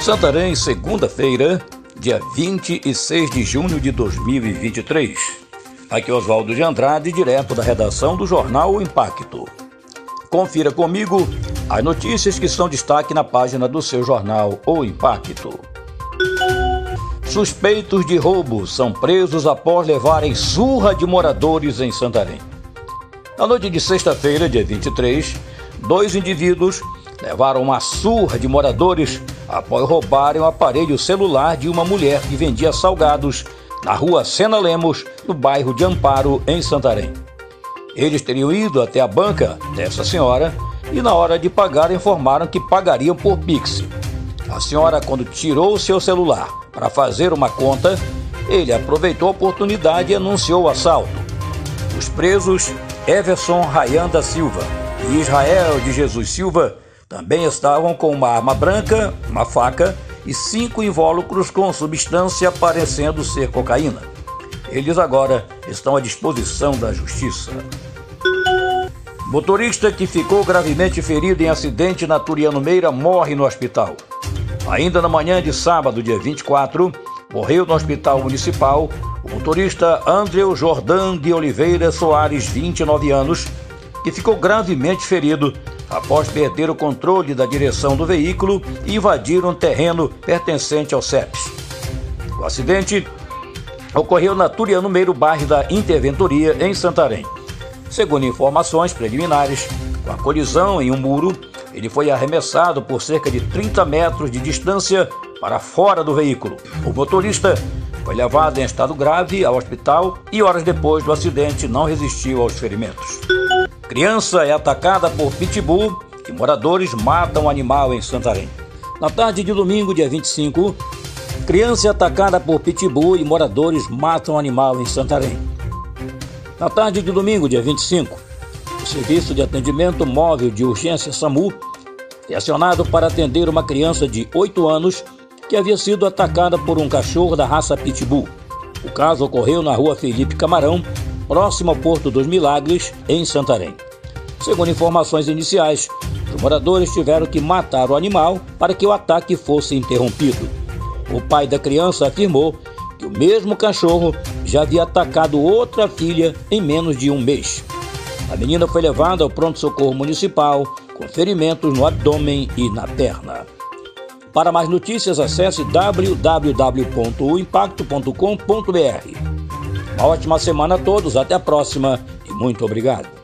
Santarém, segunda-feira, dia 26 de junho de 2023. Aqui é Oswaldo de Andrade, direto da redação do jornal o Impacto. Confira comigo as notícias que são destaque na página do seu jornal O Impacto. Suspeitos de roubo são presos após levarem surra de moradores em Santarém. Na noite de sexta-feira, dia 23, dois indivíduos levaram uma surra de moradores após roubarem o aparelho celular de uma mulher que vendia salgados na rua Sena Lemos, no bairro de Amparo, em Santarém. Eles teriam ido até a banca dessa senhora e, na hora de pagar, informaram que pagariam por Pix. A senhora, quando tirou o seu celular para fazer uma conta, ele aproveitou a oportunidade e anunciou o assalto. Os presos, Everson Rayan da Silva e Israel de Jesus Silva, também estavam com uma arma branca, uma faca e cinco invólucros com substância parecendo ser cocaína. Eles agora estão à disposição da justiça. Motorista que ficou gravemente ferido em acidente na Turiano Meira morre no hospital. Ainda na manhã de sábado, dia 24, morreu no hospital municipal o motorista Andreu Jordan de Oliveira Soares, 29 anos, que ficou gravemente ferido após perder o controle da direção do veículo e invadir um terreno pertencente ao CEPS. O acidente ocorreu na Turiano Meiro, bairro da Interventoria, em Santarém. Segundo informações preliminares, com a colisão em um muro, ele foi arremessado por cerca de 30 metros de distância para fora do veículo. O motorista foi levado em estado grave ao hospital e horas depois do acidente não resistiu aos ferimentos. Criança é atacada por pitbull e moradores matam animal em Santarém. Na tarde de domingo, dia 25, criança é atacada por pitbull e moradores matam animal em Santarém. Na tarde de domingo, dia 25, o Serviço de Atendimento Móvel de Urgência SAMU é acionado para atender uma criança de 8 anos que havia sido atacada por um cachorro da raça Pitbull. O caso ocorreu na rua Felipe Camarão, próximo ao Porto dos Milagres, em Santarém. Segundo informações iniciais, os moradores tiveram que matar o animal para que o ataque fosse interrompido. O pai da criança afirmou que o mesmo cachorro já havia atacado outra filha em menos de um mês. A menina foi levada ao pronto-socorro municipal com ferimentos no abdômen e na perna. Para mais notícias, acesse www.impacto.com.br. Uma ótima semana a todos, até a próxima e muito obrigado.